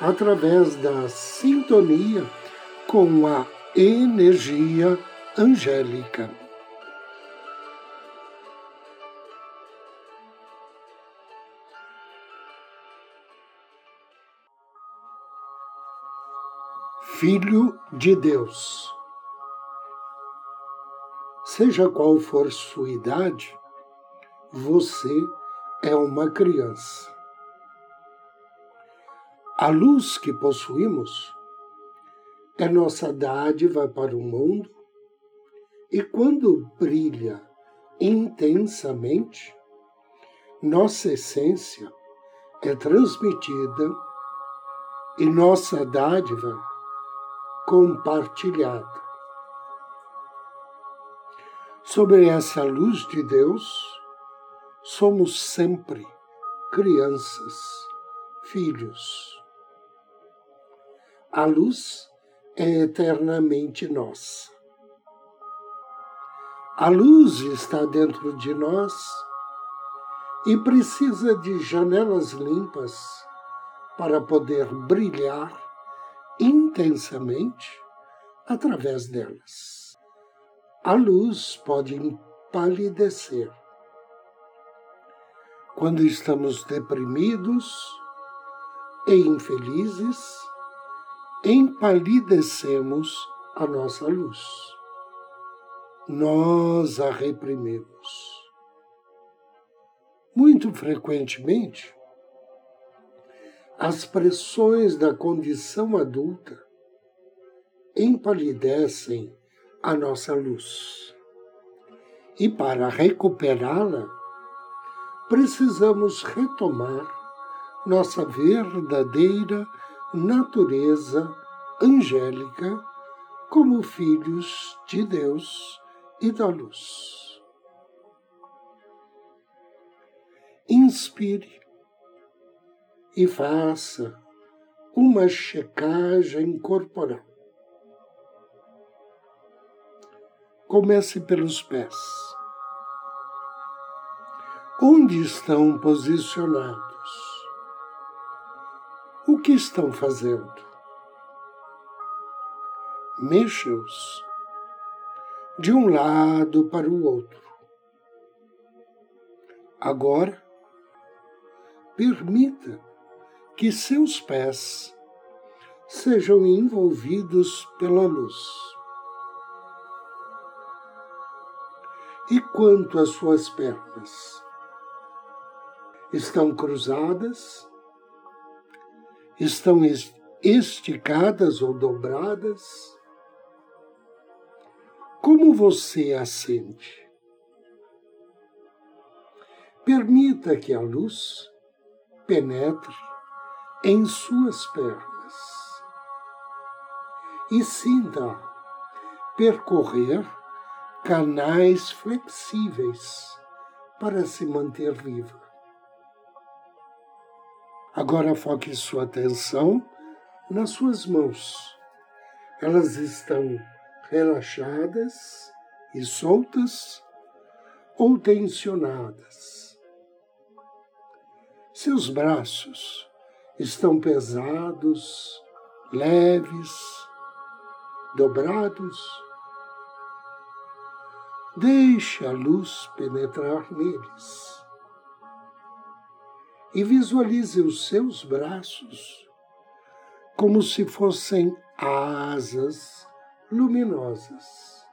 através da sintonia com a energia angélica. Filho de Deus. Seja qual for sua idade, você é uma criança. A luz que possuímos é nossa dádiva para o mundo e quando brilha intensamente, nossa essência é transmitida e nossa dádiva compartilhada. Sobre essa luz de Deus, somos sempre crianças, filhos. A luz é eternamente nossa. A luz está dentro de nós e precisa de janelas limpas para poder brilhar intensamente através delas. A luz pode empalidecer quando estamos deprimidos e infelizes, empalidecemos a nossa luz. Nós a reprimimos. Muito frequentemente, as pressões da condição adulta empalidecem a nossa luz. E para recuperá-la, precisamos retomar nossa verdadeira natureza angélica como filhos de Deus e da luz. Inspire e faça uma checagem corporal. Comece pelos pés onde estão posicionados, que estão fazendo. Mexa-os de um lado para o outro. Agora, permita que seus pés sejam envolvidos pela luz. E quanto às suas pernas? estão cruzadas, estão esticadas ou dobradas. Como você a sente? Permita que a luz penetre em suas pernas e sinta percorrer canais flexíveis para se manter viva. Agora foque sua atenção nas suas mãos. Elas estão relaxadas e soltas ou tensionadas. Seus braços estão pesados, leves, dobrados. Deixe a luz penetrar neles e visualize os seus braços como se fossem asas luminosas,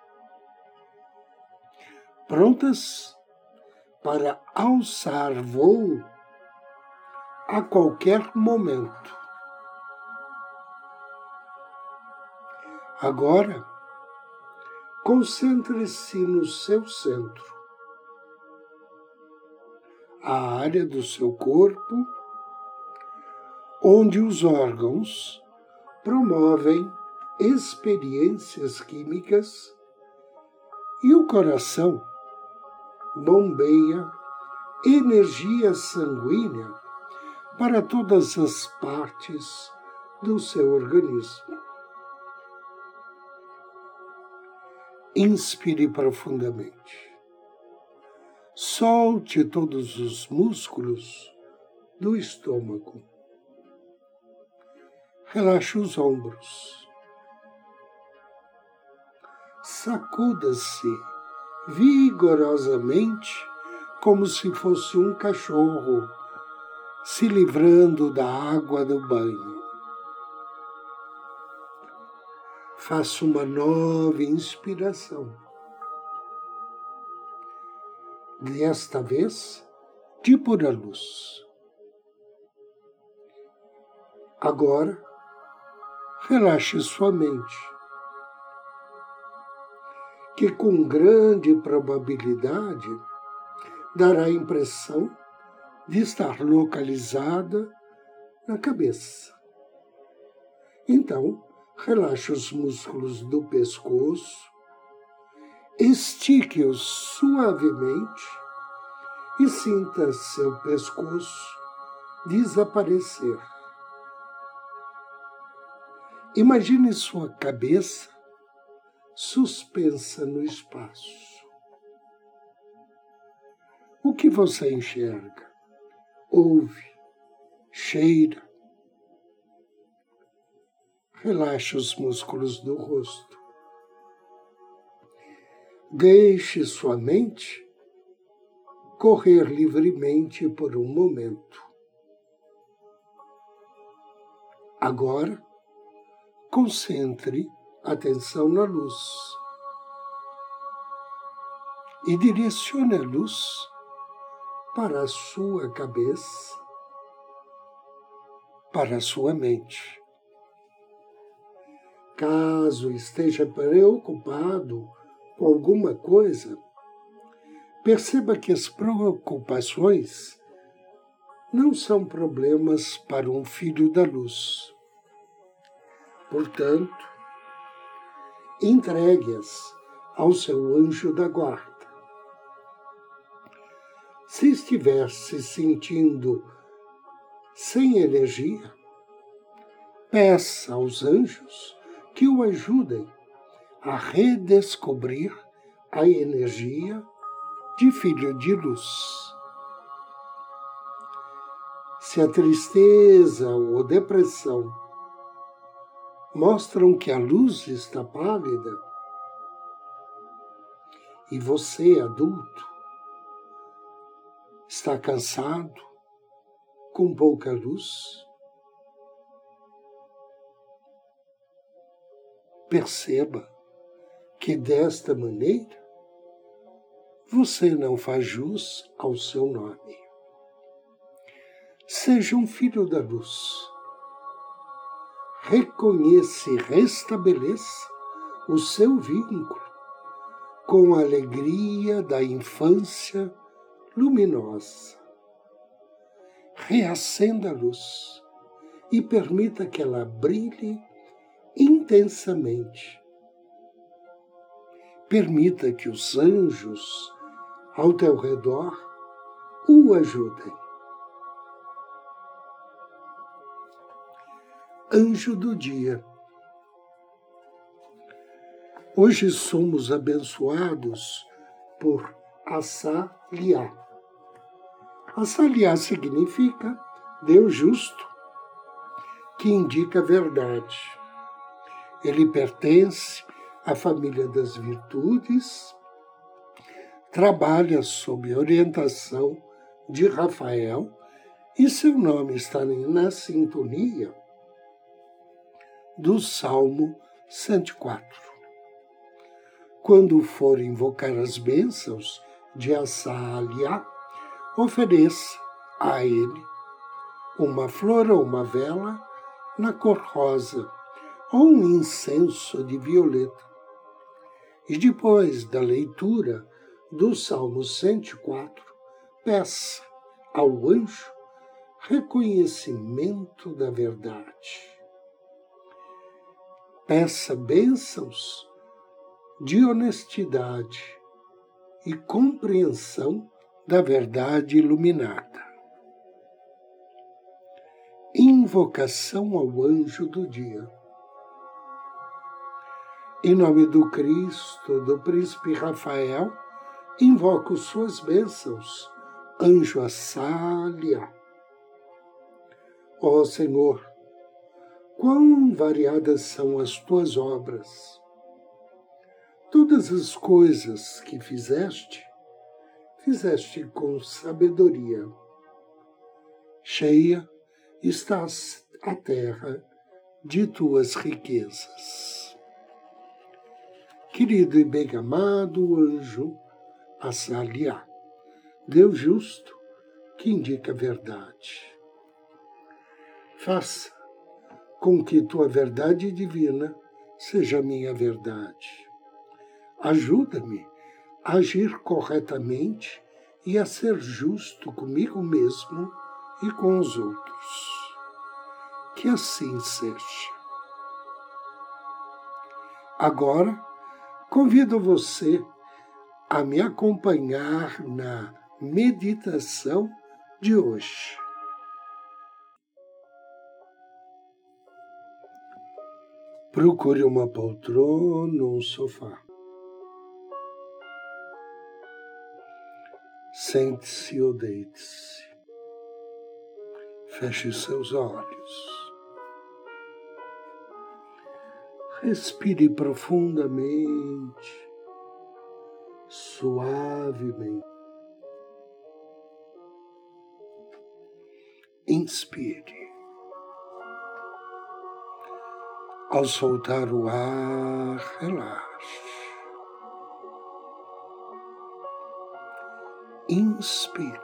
prontas para alçar voo a qualquer momento. Agora, concentre-se no seu centro a área do seu corpo onde os órgãos promovem experiências químicas e o coração bombeia energia sanguínea para todas as partes do seu organismo. Inspire profundamente. Solte todos os músculos do estômago. Relaxe os ombros. Sacuda-se vigorosamente, como se fosse um cachorro se livrando da água do banho. Faça uma nova inspiração. Desta vez, de pura luz. Agora, relaxe sua mente que com grande probabilidade dará a impressão de estar localizada na cabeça. Então, relaxe os músculos do pescoço, estique-os suavemente e sinta seu pescoço desaparecer. Imagine sua cabeça suspensa no espaço. O que você enxerga, ouve, cheira? Relaxe os músculos do rosto. Deixe sua mente correr livremente por um momento. Agora, concentre atenção na luz e direcione a luz para a sua cabeça, para a sua mente. Caso esteja preocupado alguma coisa, perceba que as preocupações não são problemas para um filho da luz. Portanto, entregue-as ao seu anjo da guarda. Se estiver se sentindo sem energia, peça aos anjos que o ajudem a redescobrir a energia de filho de luz. Se a tristeza ou depressão mostram que a luz está pálida e você, adulto, está cansado, com pouca luz. Perceba que desta maneira você não faz jus ao seu nome. Seja um filho da luz reconheça e restabeleça o seu vínculo com a alegria da infância luminosa. Reacenda a luz e permita que ela brilhe intensamente. Permita que os anjos ao teu redor o ajudem. anjo do dia. Hoje somos abençoados por Assaliá. Assaliá significa Deus justo, que indica a verdade. Ele pertence à família das virtudes, trabalha sob orientação de Rafael e seu nome está na sintonia do Salmo 104. Quando for invocar as bênçãos de Assaliá, ofereça a ele uma flor ou uma vela na cor rosa ou um incenso de violeta. E depois da leitura do Salmo 104, peça ao anjo reconhecimento da verdade. Peça bênçãos de honestidade e compreensão da verdade iluminada. Invocação ao anjo do dia. Em nome do Cristo, do príncipe Rafael, invoco suas bênçãos, anjo Assália. Ó Senhor, quão variadas são as tuas obras. Todas as coisas que fizeste, fizeste com sabedoria. Cheia estás a terra de tuas riquezas querido e bem amado anjo Assalia, Deus justo que indica a verdade. Faça com que tua verdade divina seja minha verdade. Ajuda-me a agir corretamente e a ser justo comigo mesmo e com os outros. Que assim seja. Agora, Convido você a me acompanhar na meditação de hoje. Procure uma poltrona ou um sofá. Sente-se ou deite-se. Feche seus olhos. Respire profundamente, suavemente. Inspire. Ao soltar o ar, relaxe. Inspire.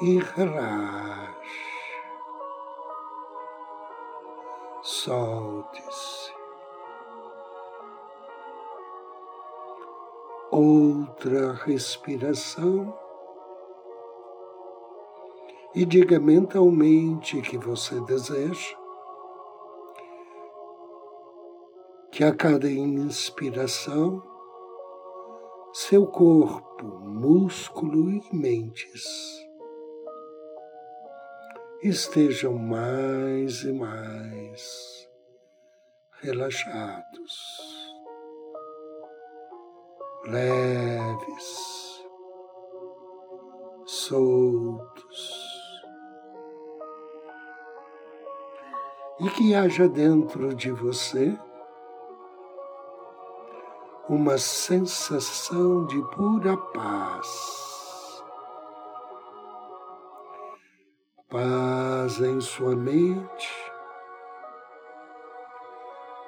E relaxe. Solte-se. Outra respiração. E diga mentalmente que você deseja que a cada inspiração seu corpo, músculo e mentes estejam mais e mais relaxados, leves, soltos. E que haja dentro de você uma sensação de pura paz paz em sua mente,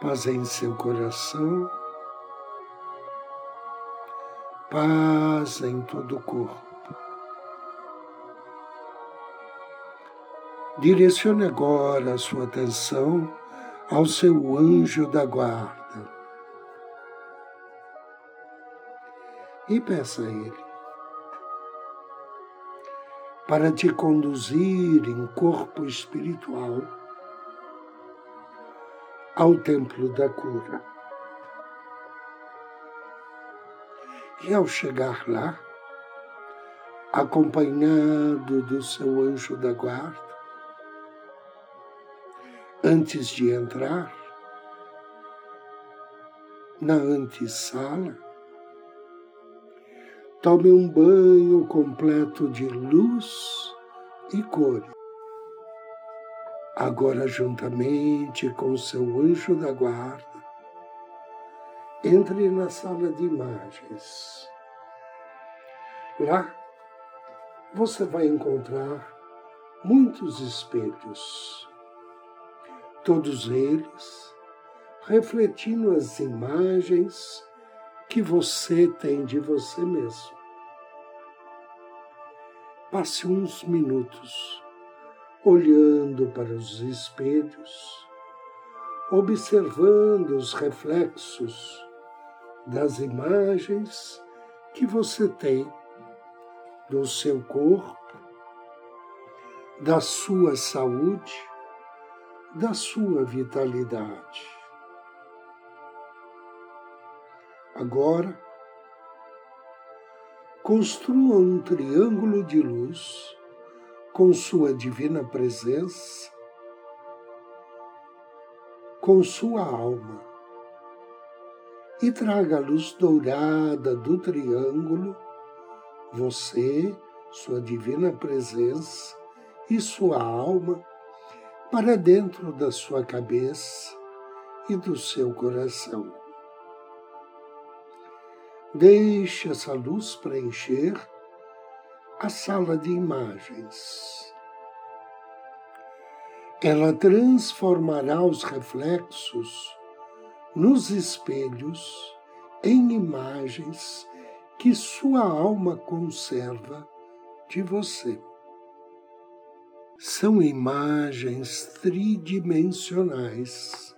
paz em seu coração, paz em todo o corpo. Direcione agora a sua atenção ao seu anjo da guarda e peça a ele para te conduzir em corpo espiritual ao templo da cura. E ao chegar lá, acompanhado do seu anjo da guarda, antes de entrar na antessala, Tome um banho completo de luz e cor. Agora, juntamente com seu anjo da guarda, entre na sala de imagens. Lá você vai encontrar muitos espelhos, todos eles refletindo as imagens que você tem de você mesmo. Passe uns minutos olhando para os espelhos, observando os reflexos das imagens que você tem do seu corpo, da sua saúde, da sua vitalidade. Agora, construa um triângulo de luz com sua divina presença, com sua alma, e traga a luz dourada do triângulo, você, sua divina presença e sua alma, para dentro da sua cabeça e do seu coração. Deixe essa luz preencher a sala de imagens. Ela transformará os reflexos nos espelhos em imagens que sua alma conserva de você. São imagens tridimensionais.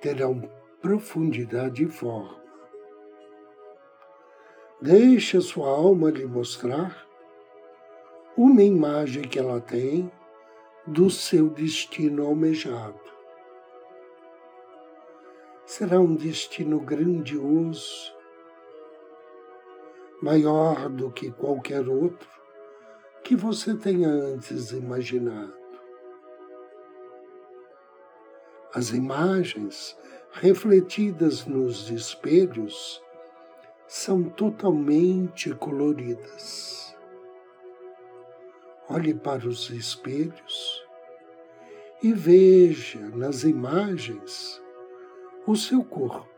Terão profundidade e forma. Deixe a sua alma lhe mostrar uma imagem que ela tem do seu destino almejado. Será um destino grandioso, maior do que qualquer outro que você tenha antes imaginado. As imagens refletidas nos espelhos são totalmente coloridas. Olhe para os espelhos e veja nas imagens o seu corpo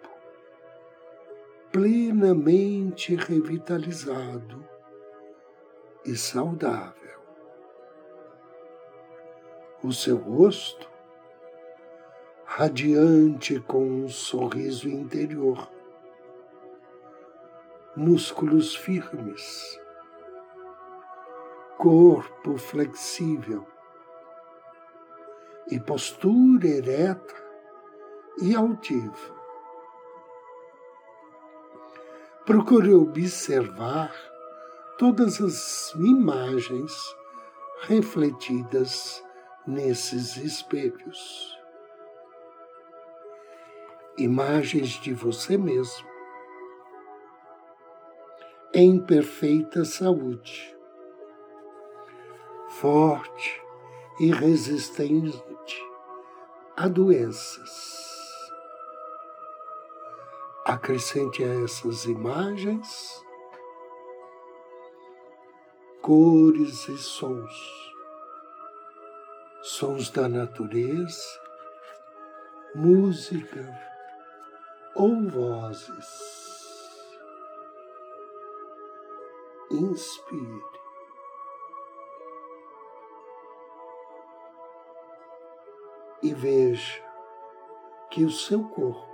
plenamente revitalizado e saudável. O seu rosto radiante com um sorriso interior músculos firmes, corpo flexível e postura ereta e altiva. Procure observar todas as imagens refletidas nesses espelhos. Imagens de você mesmo em perfeita saúde, forte e resistente a doenças. Acrescente a essas imagens cores e sons, sons da natureza, música ou vozes. inspire. E veja que o seu corpo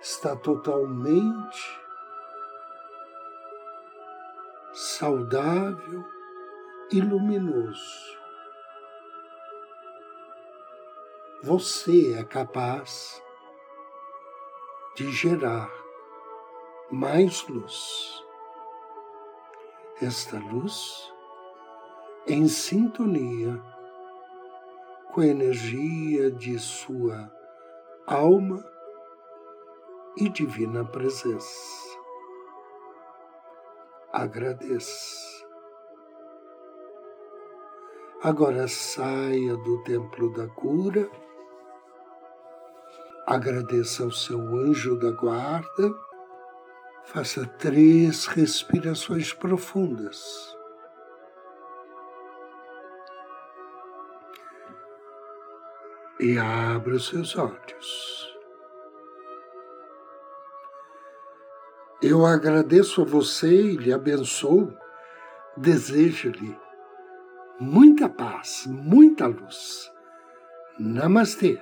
está totalmente saudável e luminoso. Você é capaz de gerar mais luz esta luz em sintonia com a energia de sua alma e divina presença. Agradeça. Agora saia do templo da cura, agradeça ao seu anjo da guarda Faça três respirações profundas. E abra os seus olhos. Eu agradeço a você e lhe abençoo. Desejo-lhe muita paz, muita luz. Namastê.